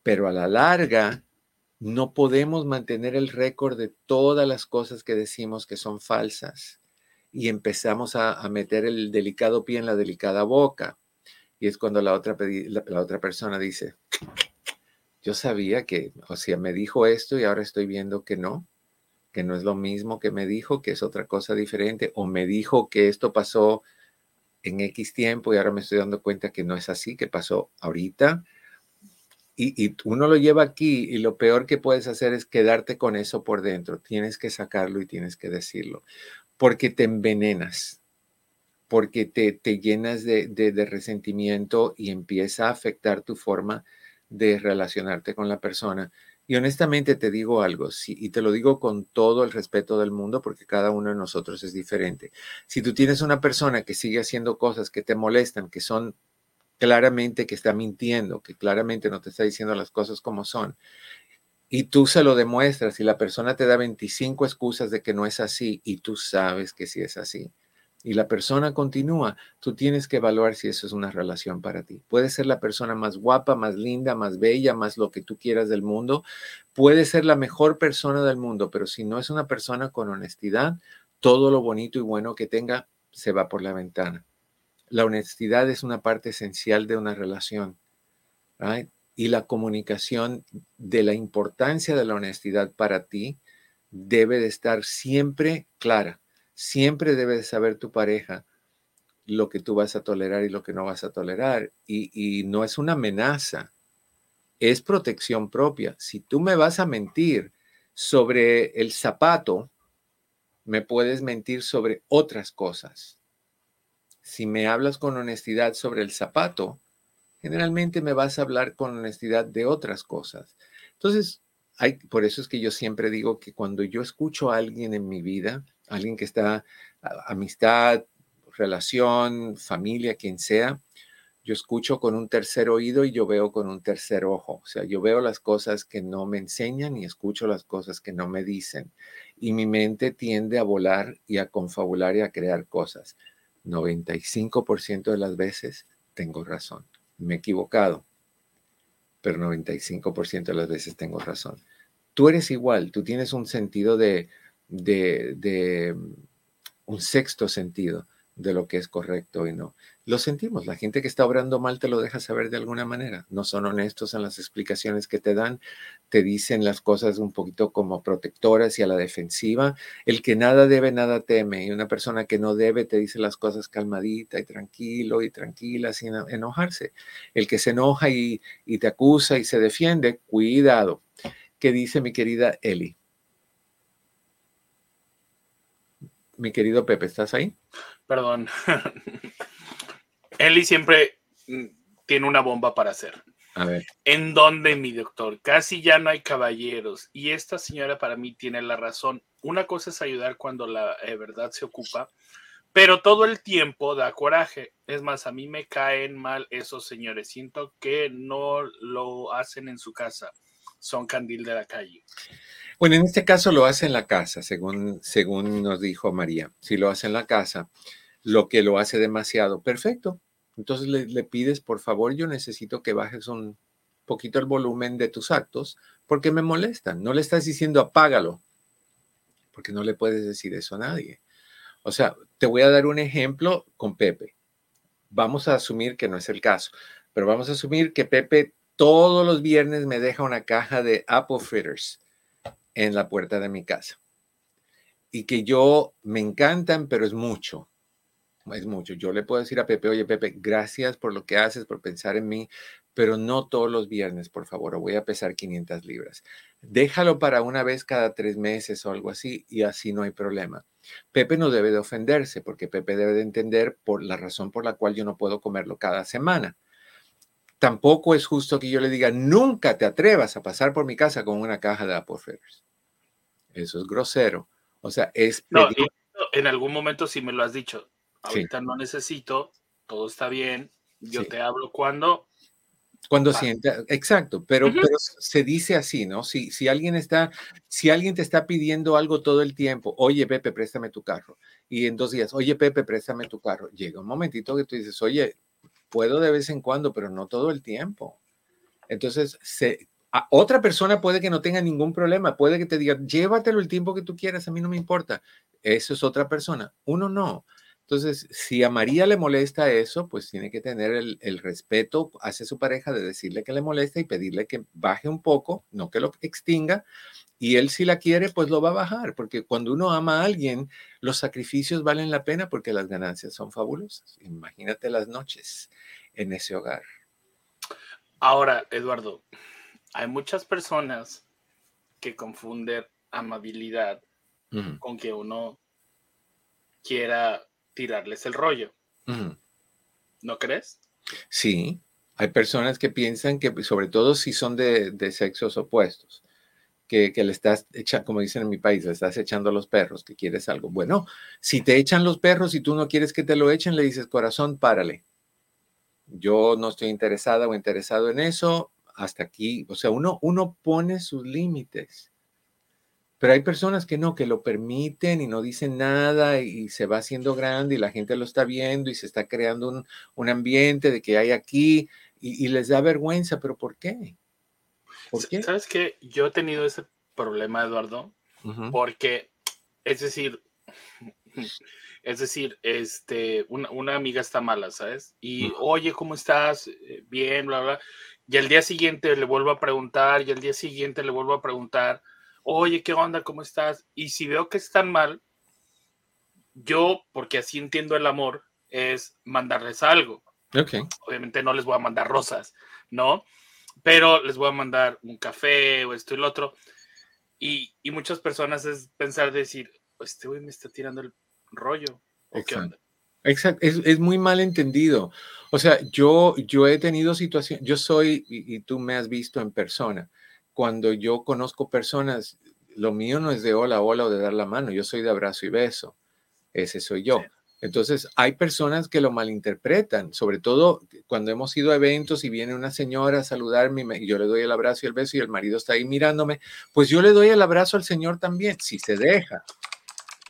pero a la larga no podemos mantener el récord de todas las cosas que decimos que son falsas y empezamos a, meter el delicado pie en la delicada boca. Y es cuando la otra, la otra persona dice, yo sabía que, o sea, me dijo esto y ahora estoy viendo que no que no es lo mismo que me dijo, que es otra cosa diferente, o me dijo que esto pasó en X tiempo y ahora me estoy dando cuenta que no es así, que pasó ahorita. Y, y, uno lo lleva aquí y lo peor que puedes hacer es quedarte con eso por dentro. Tienes que sacarlo y tienes que decirlo, porque te envenenas, porque te, te llenas de, de, de resentimiento y empieza a afectar tu forma de relacionarte con la persona. Y honestamente te digo algo, y te lo digo con todo el respeto del mundo, porque cada uno de nosotros es diferente. Si tú tienes una persona que sigue haciendo cosas que te molestan, que son claramente que está mintiendo, que claramente no te está diciendo las cosas como son, y tú se lo demuestras y la persona te da 25 excusas de que no es así y tú sabes que sí es así, y la persona continúa, tú tienes que evaluar si eso es una relación para ti. Puede ser la persona más guapa, más linda, más bella, más lo que tú quieras del mundo. Puede ser la mejor persona del mundo, pero si no es una persona con honestidad, todo lo bonito y bueno que tenga se va por la ventana. La honestidad es una parte esencial de una relación. Y la comunicación de la importancia de la honestidad para ti debe de estar siempre clara Siempre debe saber tu pareja lo que tú vas a tolerar y lo que no vas a tolerar. Y, no es una amenaza, es protección propia. Si tú me vas a mentir sobre el zapato, me puedes mentir sobre otras cosas. Si me hablas con honestidad sobre el zapato, generalmente me vas a hablar con honestidad de otras cosas. Entonces, hay, por eso es que yo siempre digo que cuando yo escucho a alguien en mi vida, alguien que está, amistad, relación, familia, quien sea, yo escucho con un tercer oído y yo veo con un tercer ojo. O sea, yo veo las cosas que no me enseñan y escucho las cosas que no me dicen. Y mi mente tiende a volar y a confabular y a crear cosas. 95% de las veces tengo razón. Me he equivocado, pero 95% de las veces tengo razón. Tú eres igual, tú tienes un sentido de, de, un sexto sentido de lo que es correcto y no. Lo sentimos, la gente que está obrando mal te lo deja saber de alguna manera. No son honestos en las explicaciones que te dan, te dicen las cosas un poquito como protectoras y a la defensiva. El que nada debe, nada teme. Y una persona que no debe te dice las cosas calmadita y tranquilo y tranquila sin enojarse. El que se enoja y, y te acusa y se defiende, cuidado. ¿Qué dice mi querida Eli? Mi querido Pepe, ¿estás ahí? Perdón. <laughs> Eli siempre mm, tiene una bomba para hacer. A ver. ¿En dónde, mi doctor? Casi ya no hay caballeros. Y esta señora para mí tiene la razón. Una cosa es ayudar cuando la eh, verdad se ocupa, pero todo el tiempo da coraje. Es más, a mí me caen mal esos señores. Siento que no lo hacen en su casa. Son candil de la calle. Bueno, en este caso lo hace en la casa, según, según nos dijo María. Si lo hace en la casa, lo que lo hace demasiado, perfecto. Entonces le, pides, por favor, yo necesito que bajes un poquito el volumen de tus actos porque me molestan. No le estás diciendo apágalo, porque no le puedes decir eso a nadie. O sea, te voy a dar un ejemplo con Pepe. Vamos a asumir que no es el caso, pero vamos a asumir que Pepe todos los viernes me deja una caja de apple fritters en la puerta de mi casa. Y que yo me encantan, pero es mucho. es mucho. Yo le puedo decir a Pepe, oye Pepe, gracias por lo que haces, por pensar en mí, pero no todos los viernes, por favor, voy a pesar 500 libras. Déjalo para una vez cada tres meses o algo así y así no hay problema. Pepe no debe de ofenderse porque Pepe debe de entender por la razón por la cual yo no puedo comerlo cada semana. Tampoco es justo que yo le diga, nunca te atrevas a pasar por mi casa con una caja de Apple Eso es grosero. O sea, es... No, en algún momento sí me lo has dicho. Ahorita no necesito, todo está bien, yo te hablo cuando cuando sienta, exacto, pero, pero se dice así, ¿no? Si, si alguien está, si alguien te está pidiendo algo todo el tiempo, oye, Pepe, préstame tu carro. Y en dos días, oye, Pepe, préstame tu carro. Llega un momentito que tú dices, oye, puedo de vez en cuando, pero no todo el tiempo. Entonces, se, otra persona puede que no tenga ningún problema, puede que te diga, llévatelo el tiempo que tú quieras, a mí no me importa. Eso es otra persona. Uno no. Entonces, si a María le molesta eso, pues tiene que tener el, respeto hacia su pareja de decirle que le molesta y pedirle que baje un poco, no que lo extinga. Y él si la quiere, pues lo va a bajar, porque cuando uno ama a alguien, los sacrificios valen la pena porque las ganancias son fabulosas. Imagínate las noches en ese hogar. Ahora, Eduardo, hay muchas personas que confunden amabilidad con que uno quiera tirarles el rollo. ¿No crees? Sí, hay personas que piensan que, sobre todo si son de, sexos opuestos, que, le estás echando, como dicen en mi país, le estás echando a los perros, que quieres algo. Bueno, si te echan los perros y tú no quieres que te lo echen, le dices, corazón, párale. Yo no estoy interesada o interesado en eso, hasta aquí. O sea, uno, uno pone sus límites. Pero hay personas que no, que lo permiten y no dicen nada y se va haciendo grande y la gente lo está viendo y se está creando un, ambiente de que hay aquí y, les da vergüenza, pero ¿por qué? ¿Por qué? ¿Sabes qué? Yo he tenido ese problema, Eduardo, porque, es decir, <laughs> es decir, este, una, amiga está mala, ¿sabes? Y, oye, ¿cómo estás? Eh, bien, bla, bla. Y al día siguiente le vuelvo a preguntar y al día siguiente le vuelvo a preguntar oye, ¿qué onda? ¿Cómo estás? Y si veo que están mal, yo, porque así entiendo el amor, es mandarles algo. Okay. Obviamente no les voy a mandar rosas, ¿no? Pero les voy a mandar un café o esto y lo otro. Y, muchas personas es pensar, decir, pues este güey me está tirando el rollo. Exacto. Exacto. Es, muy mal entendido. O sea, yo, yo he tenido situaciones, yo soy, y, tú me has visto en persona, cuando yo conozco personas, lo mío no es de hola, hola o de dar la mano, yo soy de abrazo y beso. Ese soy yo. Entonces, hay personas que lo malinterpretan, sobre todo cuando hemos ido a eventos y viene una señora a saludarme y yo le doy el abrazo y el beso y el marido está ahí mirándome, pues yo le doy el abrazo al Señor también, si se deja.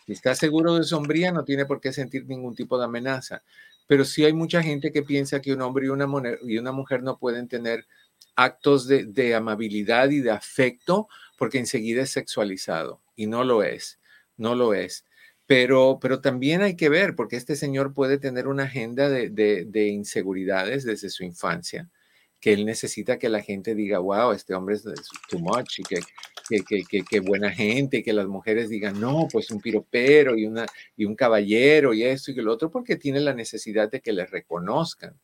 Si está seguro de sombría, no tiene por qué sentir ningún tipo de amenaza. Pero sí hay mucha gente que piensa que un hombre y una, mujer no pueden tener actos de, amabilidad y de afecto porque enseguida es sexualizado y no lo es, no lo es. Pero, pero también hay que ver, porque este señor puede tener una agenda de, inseguridades desde su infancia, que él necesita que la gente diga, wow, este hombre es too much y que, que, buena gente, y que las mujeres digan, no, pues un piropero y, una, y un caballero y esto y lo otro, porque tiene la necesidad de que le reconozcan.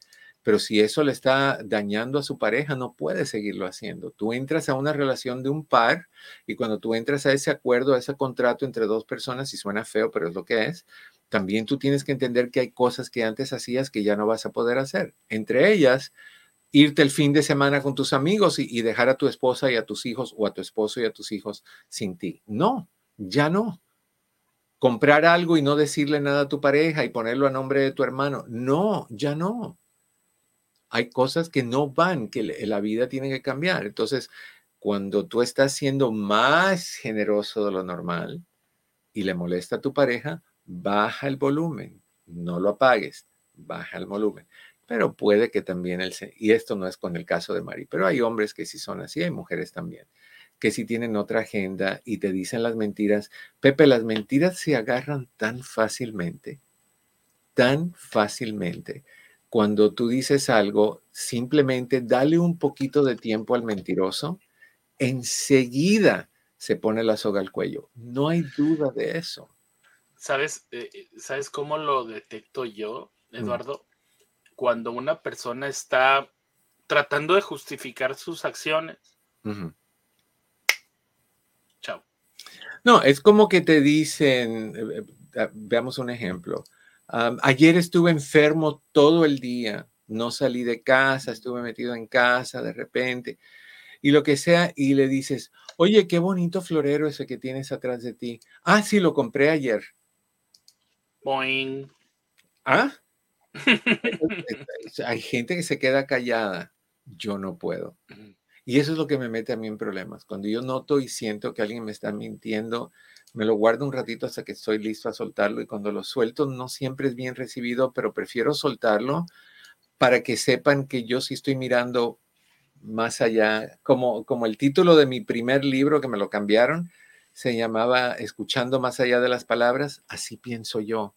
Pero si eso le está dañando a su pareja, no puede seguirlo haciendo. Tú entras a una relación de un par y cuando tú entras a ese acuerdo, a ese contrato entre dos personas, y suena feo, pero es lo que es, también tú tienes que entender que hay cosas que antes hacías que ya no vas a poder hacer. Entre ellas, irte el fin de semana con tus amigos y, dejar a tu esposa y a tus hijos o a tu esposo y a tus hijos sin ti. No, ya no comprar algo y no decirle nada a tu pareja y ponerlo a nombre de tu hermano. No, ya no hay cosas que no van, que la vida tiene que cambiar. Entonces, cuando tú estás siendo más generoso de lo normal y le molesta a tu pareja, baja el volumen, no lo apagues, baja el volumen. Pero puede que también él se, y esto no es con el caso de Mari, pero hay hombres que sí son así, hay mujeres también, que sí tienen otra agenda y te dicen las mentiras. Pepe, las mentiras se agarran tan fácilmente, tan fácilmente cuando tú dices algo, simplemente dale un poquito de tiempo al mentiroso, enseguida se pone la soga al cuello. No hay duda de eso. ¿Sabes, eh, eh, ¿Sabes cómo lo detecto yo, mm. Cuando una persona está tratando de justificar sus acciones. Chao. No, es como que te dicen, eh, veamos un ejemplo. ayer estuve enfermo todo el día, no salí de casa, estuve metido en casa de repente y lo que sea, y le dices, oye, qué bonito florero ese que tienes atrás de ti. Ah, sí, lo compré ayer. Boing. ¿Ah? Hay gente que se queda callada. Yo no puedo. Y eso es lo que me mete a mí en problemas. Cuando yo noto y siento que alguien me está mintiendo, me lo guardo un ratito hasta que estoy listo a soltarlo y cuando lo suelto no siempre es bien recibido, pero prefiero soltarlo para que sepan que yo sí estoy mirando más allá, como, como el título de mi primer libro que me lo cambiaron, se llamaba Escuchando más allá de las palabras, así pienso yo,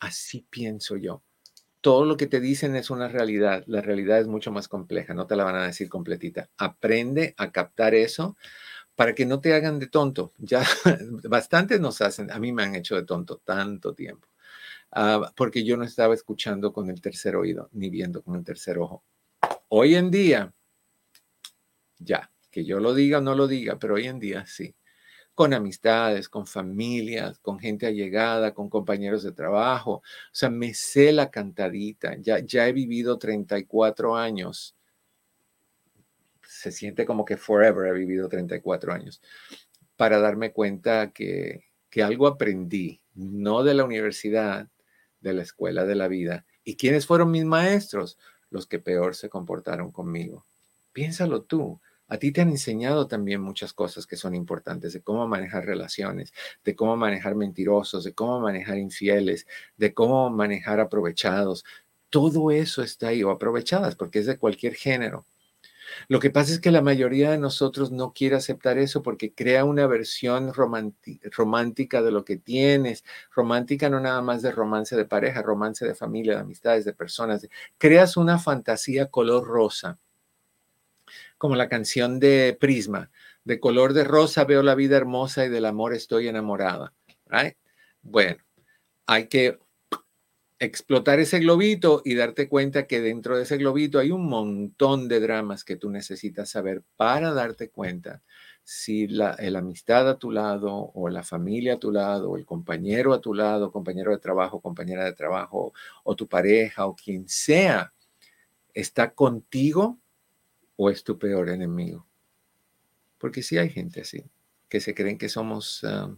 así pienso yo. Todo lo que te dicen es una realidad, la realidad es mucho más compleja, no te la van a decir completita. Aprende a captar eso para que no te hagan de tonto. Ya <laughs> bastantes nos hacen, a mí me han hecho de tonto tanto tiempo, ah, porque yo no estaba escuchando con el tercer oído ni viendo con el tercer ojo. Hoy en día, ya, que yo lo diga o no lo diga, pero hoy en día sí. Con amistades, con familias, con gente allegada, con compañeros de trabajo. O sea, me sé la cantadita. Ya, ya he vivido 34 años. Se siente como que forever he vivido 34 años. Para darme cuenta que, que algo aprendí, no de la universidad, de la escuela de la vida. ¿Y quiénes fueron mis maestros? Los que peor se comportaron conmigo. Piénsalo tú. A ti te han enseñado también muchas cosas que son importantes, de cómo manejar relaciones, de cómo manejar mentirosos, de cómo manejar infieles, de cómo manejar aprovechados. Todo eso está ahí, o aprovechadas, porque es de cualquier género. Lo que pasa es que la mayoría de nosotros no quiere aceptar eso porque crea una versión romántica de lo que tienes, romántica no nada más de romance de pareja, romance de familia, de amistades, de personas. Creas una fantasía color rosa como la canción de Prisma, de color de rosa veo la vida hermosa y del amor estoy enamorada. Bueno, hay que explotar ese globito y darte cuenta que dentro de ese globito hay un montón de dramas que tú necesitas saber para darte cuenta si la, amistad a tu lado o la familia a tu lado o el compañero a tu lado, compañero de trabajo, compañera de trabajo o tu pareja o quien sea está contigo o es tu peor enemigo. Porque sí hay gente así, que se creen que somos, ah,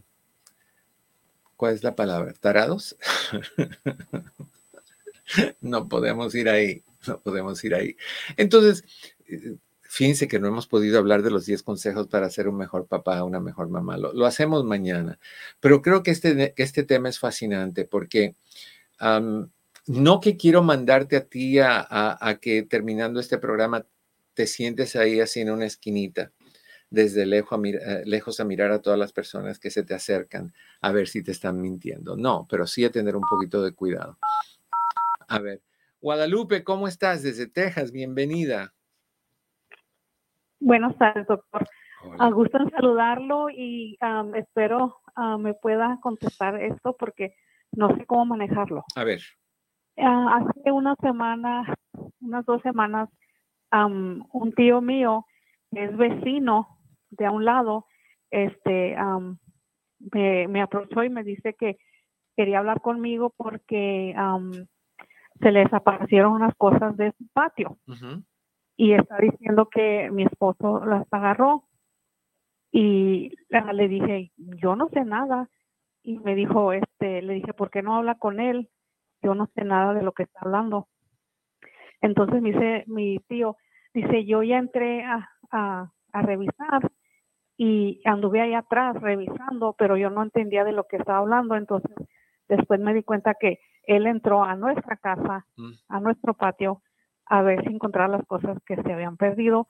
¿cuál es la palabra? ¿Tarados? <laughs> no podemos ir ahí, no podemos ir ahí. Entonces, eh, fíjense que no hemos podido hablar de los 10 consejos para ser un mejor papá, una mejor mamá. Lo, hacemos mañana. Pero creo que este, este tema es fascinante porque no que quiero mandarte a ti a, que terminando este programa te sientes ahí así en una esquinita, desde lejos a, eh, lejos a mirar a todas las personas que se te acercan a ver si te están mintiendo. No, pero sí a tener un poquito de cuidado. A ver, Guadalupe, ¿cómo estás? Desde Texas, bienvenida. Buenas tardes, doctor. A gusto en saludarlo y espero me pueda contestar esto porque no sé cómo manejarlo. A ver. Ah, hace una semana, unas dos semanas, un tío mío es vecino de a un lado, este, me, me, aprovechó y me dice que quería hablar conmigo porque se le desaparecieron unas cosas de su patio. Y está diciendo que mi esposo las agarró. Y le dije, yo no sé nada. Y me dijo, este, le dije, ¿por qué no habla con él? Yo no sé nada de lo que está hablando. Entonces me dice mi tío, dice, yo ya entré a, a, revisar y anduve ahí atrás revisando, pero yo no entendía de lo que estaba hablando. Entonces después me di cuenta que él entró a nuestra casa, mm. a nuestro patio, a ver si encontraba las cosas que se habían perdido,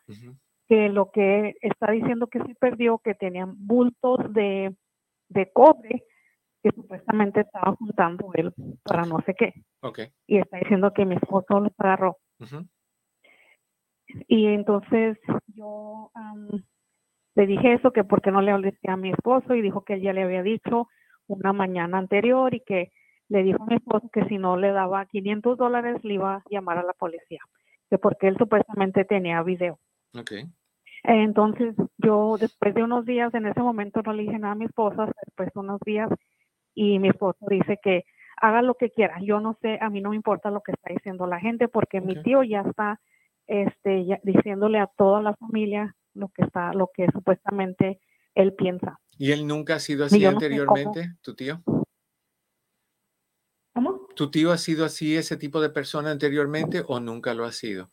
que lo que está diciendo que se perdió, que tenían bultos de, de cobre que supuestamente estaba juntando él para no sé qué. Y está diciendo que mi esposo los agarró. Y entonces yo le dije eso, que porque no le hablé a mi esposo y dijo que él ya le había dicho una mañana anterior y que le dijo a mi esposo que si no le daba 500 dólares le iba a llamar a la policía, que porque él supuestamente tenía video. Okay. Entonces yo después de unos días, en ese momento no le dije nada a mi esposa, después de unos días y mi esposo dice que haga lo que quiera. Yo no sé, a mí no me importa lo que está diciendo la gente porque mi tío ya está este, ya, diciéndole a toda la familia lo que está, lo que supuestamente él piensa. ¿Y él nunca ha sido así anteriormente, tu tío? ¿Cómo? ¿Tu tío ha sido así, ese tipo de persona anteriormente o nunca lo ha sido?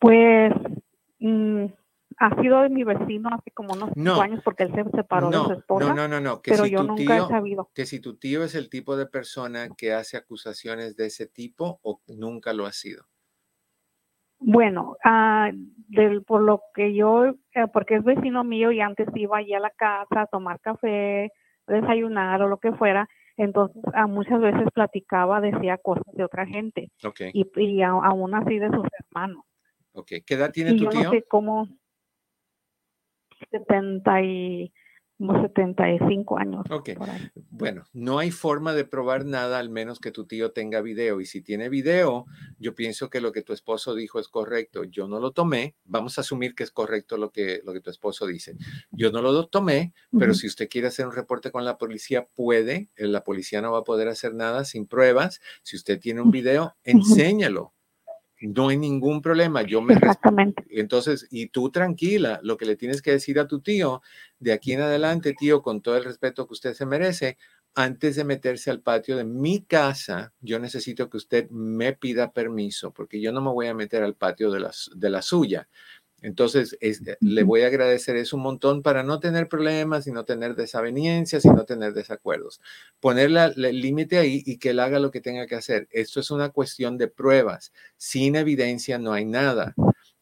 Pues mm, ha sido mi vecino hace como unos cinco años porque él se separó de su esposa. No, no, no, no. Que pero si yo nunca tío, he sabido. Que si tu tío es el tipo de persona que hace acusaciones de ese tipo o nunca lo ha sido. Bueno, ah, del, por lo que yo, eh, porque es vecino mío y antes iba allí a la casa a tomar café, desayunar o lo que fuera, entonces a muchas veces platicaba, decía cosas de otra gente Okay. y, y aún así de sus hermanos. ok. ¿Qué edad tiene Y tu yo tío? no sé cómo 70 y como 75 años. Ok. Bueno, no hay forma de probar nada al menos que tu tío tenga video. Y si tiene video, yo pienso que lo que tu esposo dijo es correcto. Yo no lo tomé. Vamos a asumir que es correcto lo que, lo que tu esposo dice. Yo no lo tomé, pero si usted quiere hacer un reporte con la policía, puede. Eh, La policía no va a poder hacer nada sin pruebas. Si usted tiene un video, enséñalo. No hay ningún problema. Yo me. Exactamente. Entonces, y tú tranquila, lo que le tienes que decir a tu tío, de aquí en adelante, tío, con todo el respeto que usted se merece, antes de meterse al patio de mi casa, yo necesito que usted me pida permiso, porque yo no me voy a meter al patio de la, de la suya. Entonces, es- le voy a agradecer eso un montón para no tener problemas y no tener desavenencias y no tener desacuerdos. Poner el límite ahí y que él haga lo que tenga que hacer. Esto es una cuestión de pruebas. Sin evidencia no hay nada.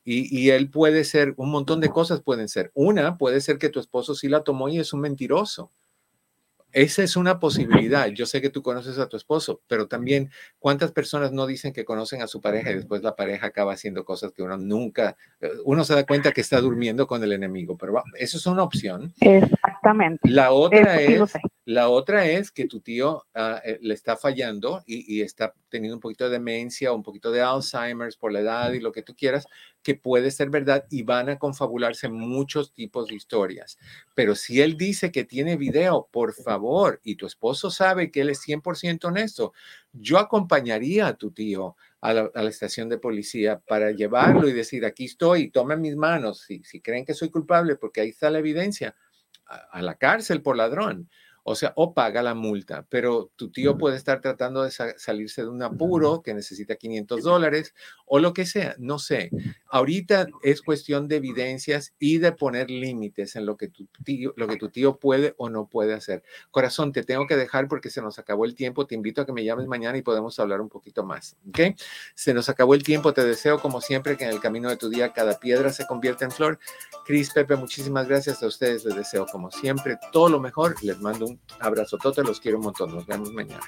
Y, y él puede ser, un montón de cosas pueden ser. Una, puede ser que tu esposo sí la tomó y es un mentiroso. Esa es una posibilidad. Yo sé que tú conoces a tu esposo, pero también cuántas personas no dicen que conocen a su pareja y después la pareja acaba haciendo cosas que uno nunca, eh, uno se da cuenta que está durmiendo con el enemigo, pero eso es una opción. Exactamente. La otra Eso es. La otra es que tu tío ah, eh, le está fallando y, y está teniendo un poquito de demencia o un poquito de Alzheimer's por la edad y lo que tú quieras, que puede ser verdad y van a confabularse muchos tipos de historias. Pero si él dice que tiene video, por favor, y tu esposo sabe que él es 100% honesto, yo acompañaría a tu tío a la, a la estación de policía para llevarlo y decir, aquí estoy, tomen mis manos, si, si creen que soy culpable, porque ahí está la evidencia, a, a la cárcel por ladrón. O sea, o paga la multa, pero tu tío puede estar tratando de sa- salirse de un apuro que necesita 500 dólares o lo que sea, no sé. Ahorita es cuestión de evidencias y de poner límites en lo que tu tío, lo que tu tío puede o no puede hacer. Corazón, te tengo que dejar porque se nos acabó el tiempo. Te invito a que me llames mañana y podemos hablar un poquito más. ¿Ok? Se nos acabó el tiempo. Te deseo, como siempre, que en el camino de tu día cada piedra se convierta en flor. Cris, Pepe, muchísimas gracias a ustedes. Les deseo, como siempre, todo lo mejor. Les mando un un abrazo, todos los quiero un montón. Nos vemos mañana.